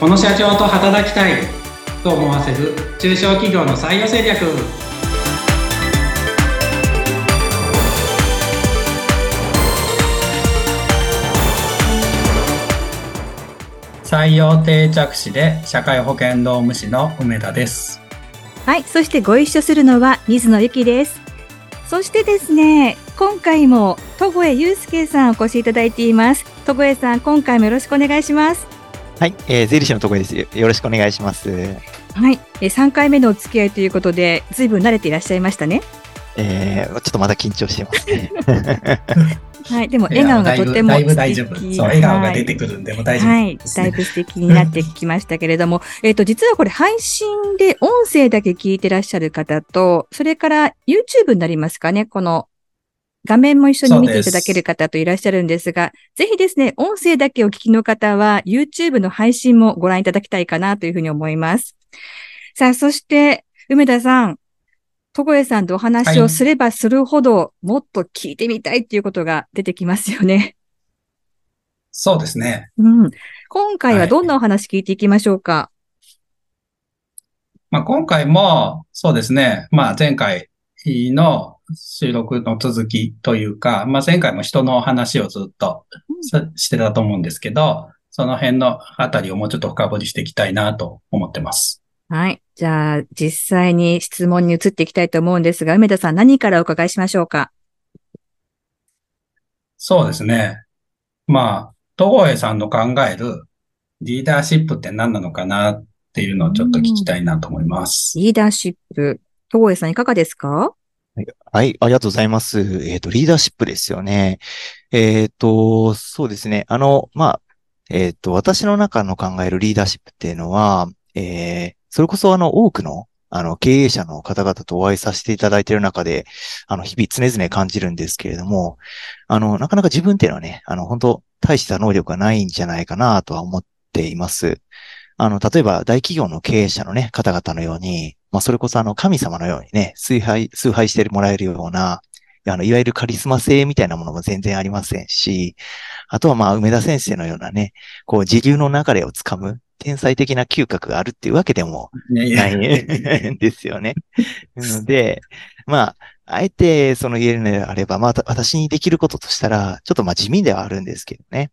この社長と働きたいと思わせる中小企業の採用戦略。採用定着士で社会保険労務士の梅田です。はいそしてご一緒するのは水野由紀です。そしてですね今回も戸越祐介さんお越しいただいています。戸越さん今回もよろしくお願いします。はい、えー、税理士のところです。よろしくお願いします。はい、えー、3回目のお付き合いということで、ずいぶん慣れていらっしゃいましたね。えー、ちょっとまだ緊張してますね。はい、でも笑顔がとてもだいぶ大丈夫。そう、笑顔が出てくるんで、も大丈夫、ね、はい、だいぶ素敵になってきましたけれども、えっと、実はこれ配信で音声だけ聞いてらっしゃる方と、それから YouTube になりますかね、この画面も一緒に見ていただける方といらっしゃるんですが、ぜひですね、音声だけお聞きの方は YouTube の配信もご覧いただきたいかなというふうに思います。さあ、そして、梅田さん、戸越さんとお話をすればするほど、はい、もっと聞いてみたいっていうことが出てきますよね。そうですね。うん。今回はどんなお話聞いていきましょうか？はい、まあ、今回も、そうですね。まあ、前回の収録の続きというか、まあ、前回も人の話をずっとしてたと思うんですけど、その辺のあたりをもうちょっと深掘りしていきたいなと思ってます。はい。じゃあ、実際に質問に移っていきたいと思うんですが、梅田さん何からお伺いしましょうか？そうですね。まあ、東郷さんの考えるリーダーシップって何なのかなっていうのをちょっと聞きたいなと思います。リーダーシップ。東郷さんいかがですか？はい、ありがとうございます。えっ、ー、と、リーダーシップですよね。えっ、ー、と、そうですね。あの、まあ、えっ、ー、と、私の中の考えるリーダーシップっていうのは、えー、それこそあの、多くの、あの、経営者の方々とお会いさせていただいている中で、あの、日々常々感じるんですけれども、あの、なかなか自分っていうのはね、あの、本当大した能力がないんじゃないかなとは思っています。あの、例えば大企業の経営者のね、方々のように、まあ、それこそあの、神様のようにね、崇拝、崇拝してもらえるような、あの、いわゆるカリスマ性みたいなものも全然ありませんし、あとはまあ、梅田先生のようなね、こう、自流の流れをつかむ、天才的な嗅覚があるっていうわけでもないんですよね。なので、まあ、あえてその言えるのであれば、まあ、私にできることとしたら、ちょっとまあ地味ではあるんですけどね。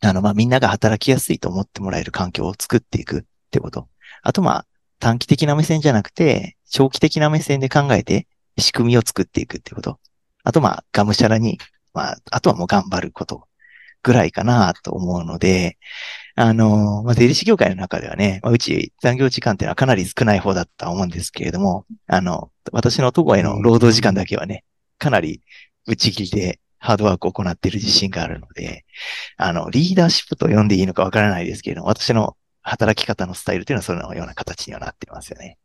あの、まあ、みんなが働きやすいと思ってもらえる環境を作っていくってこと。あと、まあ、短期的な目線じゃなくて、長期的な目線で考えて仕組みを作っていくってこと。あと、まあ、がむしゃらに、まあ、あとはもう頑張ることぐらいかなと思うので、あの、まあ、税理士業界の中ではね、まあ、うち残業時間っていうのはかなり少ない方だったと思うんですけれども、あの、私のとこへの労働時間だけはね、かなり打ち切りでハードワークを行っている自信があるので、あの、リーダーシップと呼んでいいのかわからないですけれども、私の働き方のスタイルというのはそのような形にはなっていますよね。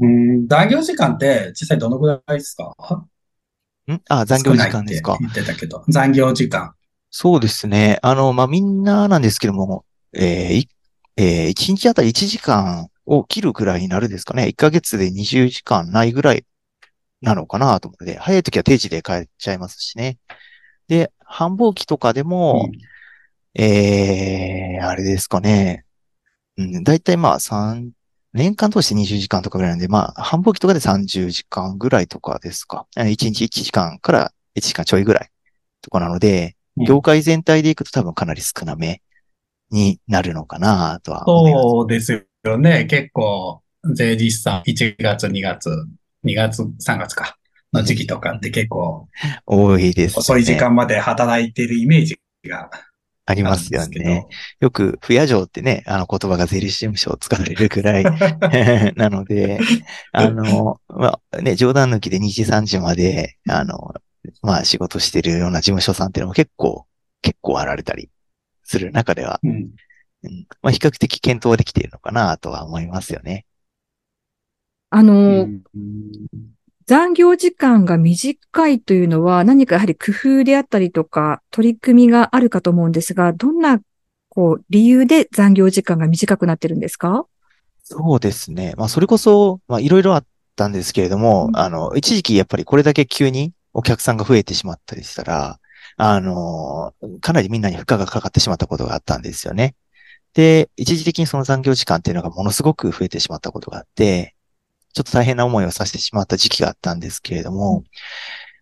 うん、残業時間って実際どのぐらいですか？ん？あ、残業時間ですか。言ってたけど、残業時間。そうですね。あの、まあ、みんななんですけども、えー、えー、1日あたり1時間を切るぐらいになるですかね。1ヶ月で20時間ないぐらいなのかなと思って、早い時は定時で帰っちゃいますしね。で、繁忙期とかでも、うん、えー、あれですかね。うん、だいたいまあ3、年間通して20時間とかぐらいなんで、まあ、繁忙期とかで30時間ぐらいとかですか。1日1時間から1時間ちょいぐらいとかなので、業界全体でいくと多分かなり少なめになるのかなとは思います。そうですよね。結構、税理士さん1月、2月、2月、3月か。の時期とかって結構、多いです、ね。遅い時間まで働いてるイメージがありますよね。よく、不夜城ってね、あの言葉が税理士事務所を使われるくらい なので、あの、まあね、冗談抜きで2時3時まで、あの、まあ仕事してるような事務所さんっていうのも結構、結構あられたりする中では、うん、うん、まあ比較的検討できているのかなとは思いますよね。あの、うん、残業時間が短いというのは何かやはり工夫であったりとか取り組みがあるかと思うんですが、どんなこう理由で残業時間が短くなってるんですか？そうですね。まあそれこそ、まあいろいろあったんですけれども、うん、あの、一時期やっぱりこれだけ急にお客さんが増えてしまったりしたら、あの、かなりみんなに負荷がかかってしまったことがあったんですよね。で、一時的にその残業時間っていうのがものすごく増えてしまったことがあって、ちょっと大変な思いをさせてしまった時期があったんですけれども、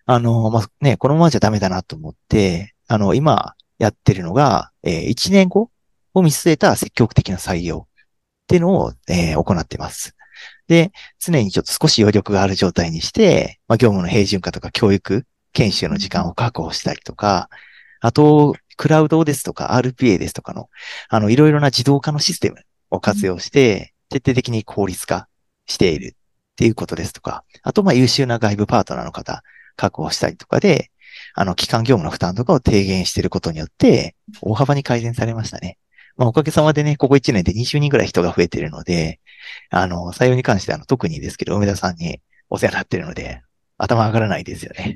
あの、まあ、ね、このままじゃダメだなと思って、あの、今やってるのが、えー、1年後を見据えた積極的な採用っていうのを、えー、行ってます。で、常にちょっと少し余力がある状態にして、まあ、業務の平準化とか教育、研修の時間を確保したりとか、あと、クラウドですとか RPA ですとかの、あの、いろいろな自動化のシステムを活用して、徹底的に効率化しているっていうことですとか、あと、ま、優秀な外部パートナーの方、確保したりとかで、あの、機関業務の負担とかを低減していることによって、大幅に改善されましたね。まあ、おかげさまでね、ここ1年で20人ぐらい人が増えているので、あの、採用に関してあの、特にですけど、梅田さんにお世話になっているので、頭上がらないですよね。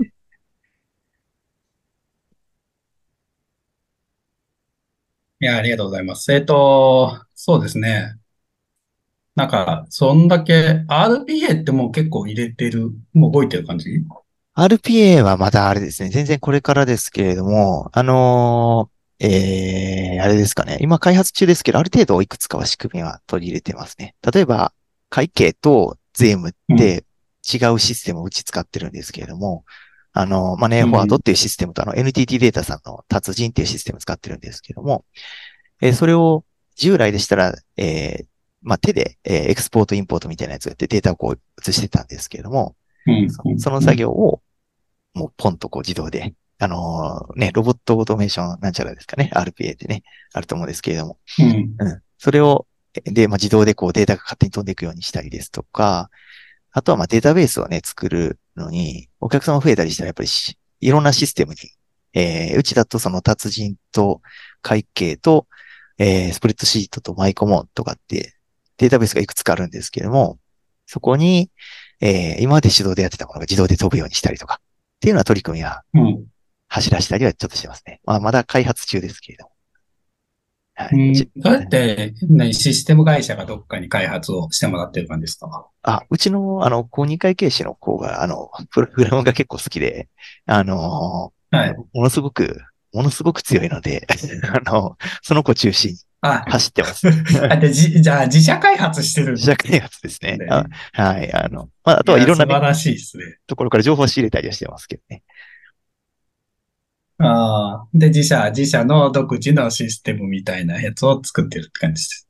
いや、ありがとうございます。えっと、そうですね。なんか、そんだけ、RPA ってもう結構入れてる、もう動いてる感じ ?RPA はまだあれですね。全然これからですけれども、あのー、えー、あれですかね。今開発中ですけど、ある程度いくつかは仕組みは取り入れてますね。例えば、会計と税務って違うシステムをうち使ってるんですけれども、あの、マネーフォワードっていうシステムと、あの、NTT データさんの達人っていうシステムを使ってるんですけども、えー、それを従来でしたら、えー、まあ、手で、えー、エクスポート、インポートみたいなやつをやってデータをこう移してたんですけれども、うん、その作業を、もうポンとこう自動で、あのー、ね、ロボットオートメーションなんちゃらですかね、RPA でね、あると思うんですけれども、うん、うん、それを、で、まあ、自動でこうデータが勝手に飛んでいくようにしたりですとか、あとはまあデータベースをね、作るのに、お客様増えたりしたらやっぱりいろんなシステムに、えー、うちだとその達人と会計と、えー、スプレッドシートとマイコモンとかってデータベースがいくつかあるんですけども、そこに、えー、今まで手動でやってたものが自動で飛ぶようにしたりとか、っていうような取り組みは、走らしたりはちょっとしてますね。まあ、まだ開発中ですけれども。はい。どうやって、ね、システム会社がどっかに開発をしてもらってる感じですか？あ、うちの、あの、公認会計士の子が、あの、プログラムが結構好きで、あの、はい。ものすごく、ものすごく強いので、あの、その子中心に走ってます。あでじじゃあ、自社開発してる自社開発ですね。ねはい。あの、まあ、あとはいろんな、ね、素晴らしいですね。ところから情報を仕入れたりはしてますけどね。ああ。で、自社、自社の独自のシステムみたいなやつを作ってるって感じです。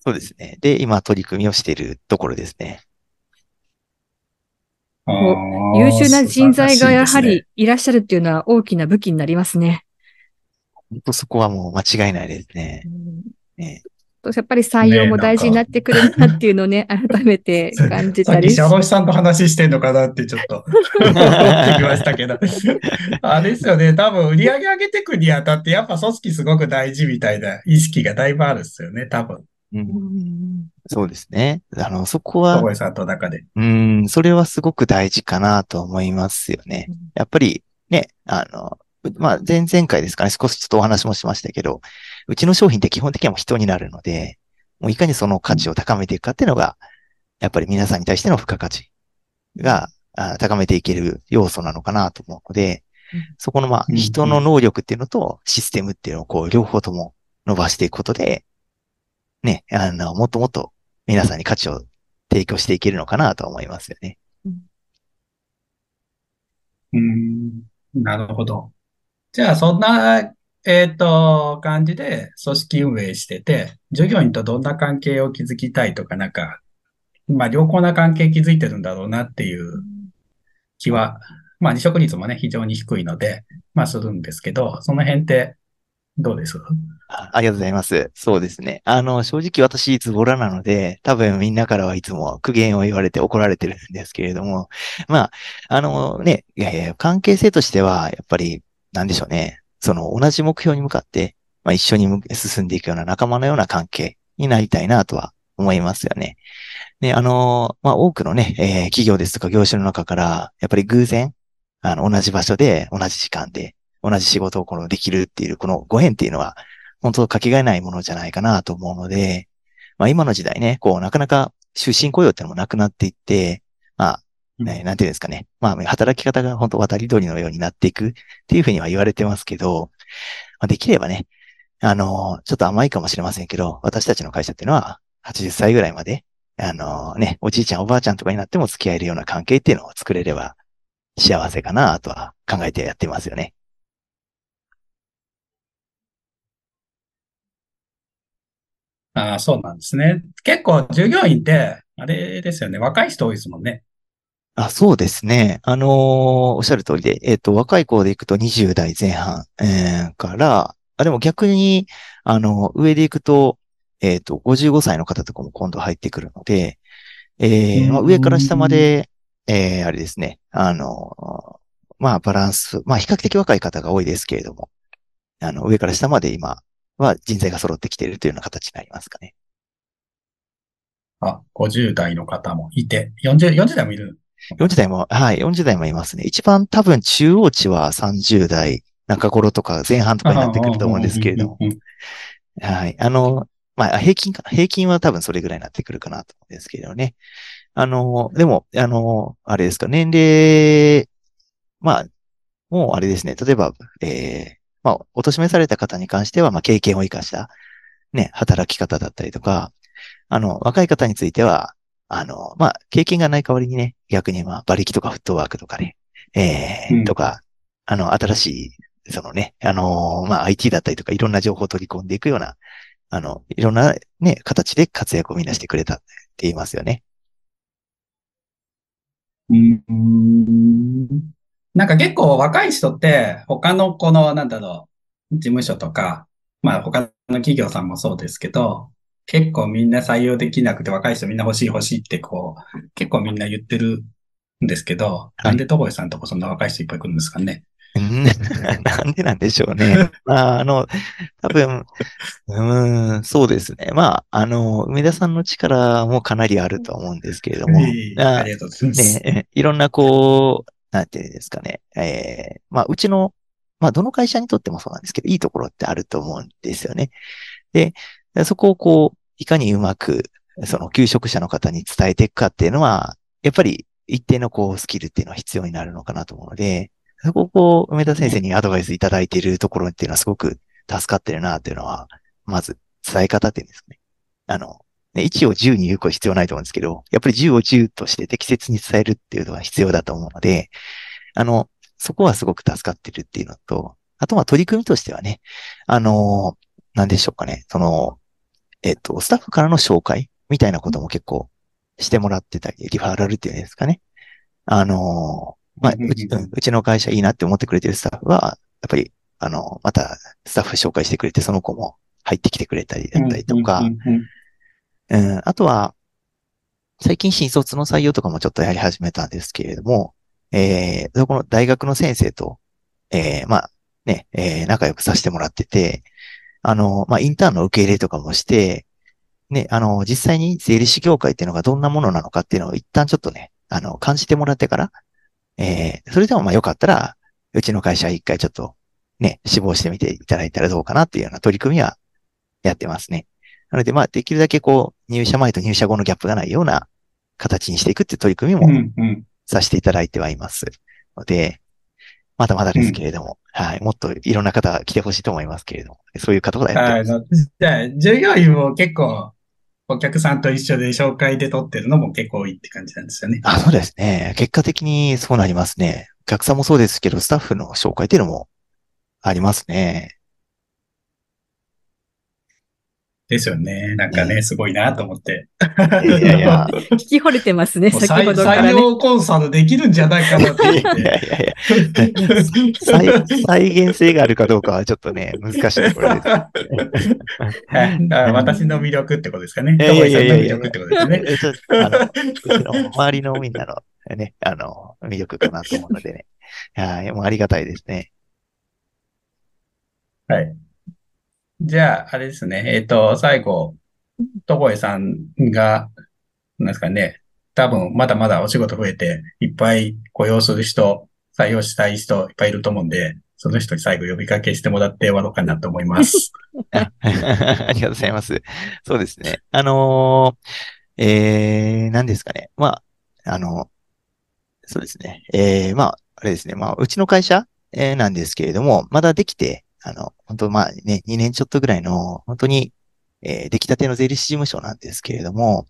そうですね。で、今取り組みをしているところですね。優秀な人材がやはりいらっしゃるっていうのは大きな武器になりますね。本当そこはもう間違いないですね。ねやっぱり採用も大事になってくるなっていうのをね、改めて感じたりし。さっき、シャロさんと話してんのかなってちょっと思ってきましたけど。あれですよね、多分売り上げ上げていくにあたって、やっぱ組織すごく大事みたいな意識がだいぶあるっすよね、多分。うん、そうですね。あの、そこは。小林さんと中で。うん、それはすごく大事かなと思いますよね。やっぱり、ね、あの、まあ、前々回ですかね、少しちょっとお話もしましたけど、うちの商品って基本的にはもう人になるので、もういかにその価値を高めていくかっていうのが、やっぱり皆さんに対しての付加価値が高めていける要素なのかなと思うので、そこのまあ人の能力っていうのとシステムっていうのをこう両方とも伸ばしていくことで、ね、あの、もっともっと皆さんに価値を提供していけるのかなと思いますよね。うん、なるほど。じゃあ、そんなえっと、感じで組織運営してて、従業員とどんな関係を築きたいとか、なんか、まあ、良好な関係築いてるんだろうなっていう気は、まあ、離職率もね、非常に低いので、まあ、するんですけど、その辺ってどうです？あありがとうございます。そうですね。あの、正直私、ズボラなので、多分みんなからはいつも苦言を言われて怒られてるんですけれども、まあ、あのね、いやいや、関係性としては、やっぱり、なんでしょうね。その同じ目標に向かって、まあ、一緒に進んでいくような仲間のような関係になりたいなとは思いますよね。で、あの、まあ、多くのね、えー、企業ですとか業種の中から、やっぱり偶然、あの、同じ場所で、同じ時間で、同じ仕事をこのできるっていう、このご縁っていうのは、本当かけがえないものじゃないかなと思うので、まあ、今の時代ね、こう、なかなか終身雇用っていうのもなくなっていって、まあ、ね、なんていうんですかね。まあ、働き方が本当渡り鳥のようになっていくっていうふうには言われてますけど、まあ、できればね、あの、ちょっと甘いかもしれませんけど、私たちの会社っていうのは、80歳ぐらいまで、あのね、おじいちゃんおばあちゃんとかになっても付き合えるような関係っていうのを作れれば幸せかなとは考えてやってますよね。ああ、そうなんですね。結構従業員って、あれですよね。若い人多いですもんね。あ、そうですね。あのーおっしゃる通りで、えっと、若い子で行くと20代前半、えーから、あ、でも逆に、あの、上で行くと、えっと、55歳の方とかも今度入ってくるので、えーまあ、上から下まで、えー、あれですね。あの、まあ、バランス、まあ、比較的若い方が多いですけれども、あの、上から下まで今は人材が揃ってきているというような形になりますかね。あ、50代の方もいて、40、40代もいる。40代も、はい、40代もいますね。一番多分中央値は30代中頃とか前半とかになってくると思うんですけれども。はい。あの、まあ、平均かな。平均は多分それぐらいになってくるかなと思うんですけれどね。あの、でも、あの、あれですか、年齢、まあ、もうあれですね。例えば、えー、まあ、お年めされた方に関しては、まあ、経験を生かした、ね、働き方だったりとか、あの、若い方については、あの、まあ、経験がない代わりにね、逆にまあ、馬力とかフットワークとかね、えーうんとか、あの、新しい、そのね、あの、まあ、IT だったりとか、いろんな情報を取り込んでいくような、あの、いろんなね、形で活躍をみんなしてくれたって言いますよね。うんなんか結構若い人って他のこの、なんだろう、事務所とか、まあ他の企業さんもそうですけど、結構みんな採用できなくて若い人みんな欲しい欲しいってこう、結構みんな言ってるんですけど、いなんで戸越さんとこそんな若い人いっぱい来るんですかね。うん なんでなんでしょうね。まあ、あの、多分、うーん、そうですね。まあ、あの、梅田さんの力もかなりあると思うんですけれども、ありがとうございます。ね、いろんなこう、なんていうんですかね。えーまあ、うちの、まあ、どの会社にとってもそうなんですけど、いいところってあると思うんですよね。で、そこをこう、いかにうまく、その求職者の方に伝えていくかっていうのは、やっぱり一定のこう、スキルっていうのは必要になるのかなと思うので、そこをこう、梅田先生にアドバイスいただいているところっていうのはすごく助かってるなっていうのは、まず伝え方っていうんですかね。あの、ね、1を10に言うことは必要ないと思うんですけど、やっぱり10を10として適切に伝えるっていうのは必要だと思うので、あの、そこはすごく助かってるっていうのと、あとは取り組みとしてはね、あの、なんでしょうかね、その、えっと、スタッフからの紹介みたいなことも結構してもらってたり、リファラルっていうんですかね。あの、まあ、うちうちの会社いいなって思ってくれてるスタッフは、やっぱり、あの、またスタッフ紹介してくれて、その子も入ってきてくれたりだったりとか、うん、あとは、最近新卒の採用とかもちょっとやり始めたんですけれども、えー、そこの大学の先生と、えー、まあ、ね、えー、仲良くさせてもらってて、あの、まあ、インターンの受け入れとかもして、ね、あの、実際に税理士業界っていうのがどんなものなのかっていうのを一旦ちょっとね、あの、感じてもらってから、えー、それでもまあよかったら、うちの会社一回ちょっと、ね、志望してみていただいたらどうかなっていうような取り組みはやってますね。なので、まあ、できるだけこう、入社前と入社後のギャップがないような形にしていくっていう取り組みうもさせていただいてはいます。ので、まだまだですけれども、はい、もっといろんな方が来てほしいと思いますけれども、そういう方がやってます。じゃあ、従業員も結構、お客さんと一緒で紹介で取ってるのも結構多いって感じなんですよね。あ、そうですね。結果的にそうなりますね。お客さんもそうですけど、スタッフの紹介っていうのもありますね。ですよね。なんかね、すごいなと思って。いやいやいや。聞き惚れてますね、もう先採採ほどからね。用コンサルできるんじゃないかなと思っいやいて。やいやいや再再現性があるかどうかはちょっとね、難しいところです。はいだから私の魅力ってことですかね。いやいやいやいや魅力ってことですね。えちょっとあの、うちの周りのみんなのね、あの、魅力かなと思うのでね。はい、もうありがたいですね。はい。じゃあ、あれですね。えっと、最後、戸越さんが、なんですかね。多分、まだまだお仕事増えて、いっぱい雇用する人、採用したい人いっぱいいると思うんで、その人に最後呼びかけしてもらって終わろうかなと思います。あ ありがとうございます。そうですね。あのーえー、何ですかね。まあ、あの、そうですね。えー、まあ、あれですね。まあ、うちの会社、えー、なんですけれども、まだできて、あの、本当まあね、2年ちょっとぐらいの、本当に、えー、出来たての税理士事務所なんですけれども、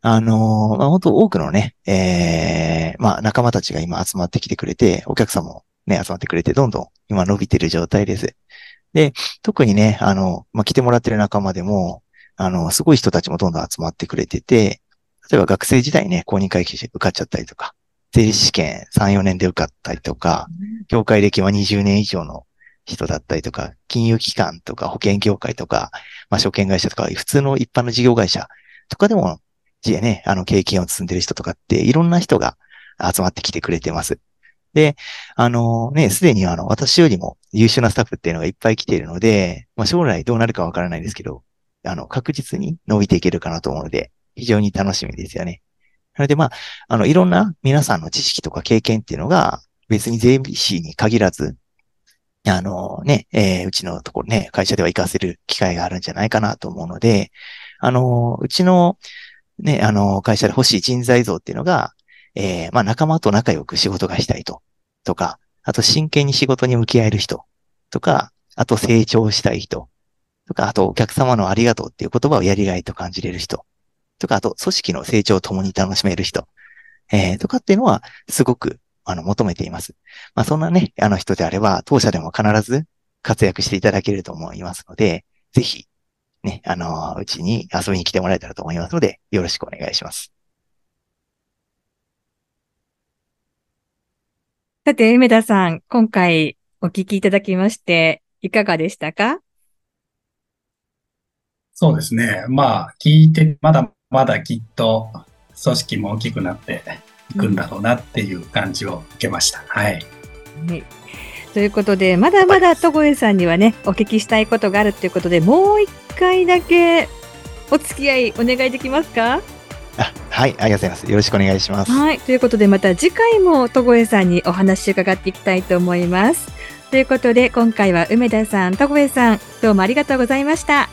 あのー、まあ、本当多くのね、えー、まあ、仲間たちが今集まってきてくれて、お客さんもね、集まってくれて、どんどん今伸びてる状態です。で、特にね、あの、まあ、来てもらってる仲間でも、あの、すごい人たちもどんどん集まってくれてて、例えば学生時代ね、公認会計士受かっちゃったりとか、税理士試験3、4年で受かったりとか、業界歴は20年以上の人だったりとか、金融機関とか保険業界とか、まあ、証券会社とか、普通の一般の事業会社とかでも、ね、あの、経験を積んでる人とかって、いろんな人が集まってきてくれてます。で、あのね、すでにあの、私よりも優秀なスタッフっていうのがいっぱい来ているので、まあ、将来どうなるかわからないですけど、あの、確実に伸びていけるかなと思うので、非常に楽しみですよね。なので、まあ、あの、いろんな皆さんの知識とか経験っていうのが、別に税理士に限らず、あのね、えー、うちのところね、会社では活かせる機会があるんじゃないかなと思うので、あの、うちのね、あの、会社で欲しい人材像っていうのが、えー、まあ仲間と仲良く仕事がしたいと、とか、あと真剣に仕事に向き合える人、とか、あと成長したい人、とか、あとお客様のありがとうっていう言葉をやりがいと感じれる人、とか、あと組織の成長を共に楽しめる人、えー、とかっていうのはすごく、あの、求めています。まあそんなね、あの人であれば、当社でも必ず活躍していただけると思いますので、ぜひ、ね、あの、うちに遊びに来てもらえたらと思いますので、よろしくお願いします。さて、梅田さん、今回お聞きいただきまして、いかがでしたか？そうですね。まあ、聞いて、まだまだきっと組織も大きくなっていくんだろうなっていう感じを受けました。うん、はい。ということで、まだまだ戸越さんにはね、お聞きしたいことがあるということで、もう一回だけお付き合いお願いできますか？あはい、ありがとうございます。よろしくお願いします。はい、ということで、また次回も戸越さんにお話を伺っていきたいと思います。ということで、今回は梅田さん、戸越さん、どうもありがとうございました。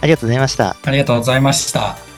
ありがとうございました。ありがとうございました。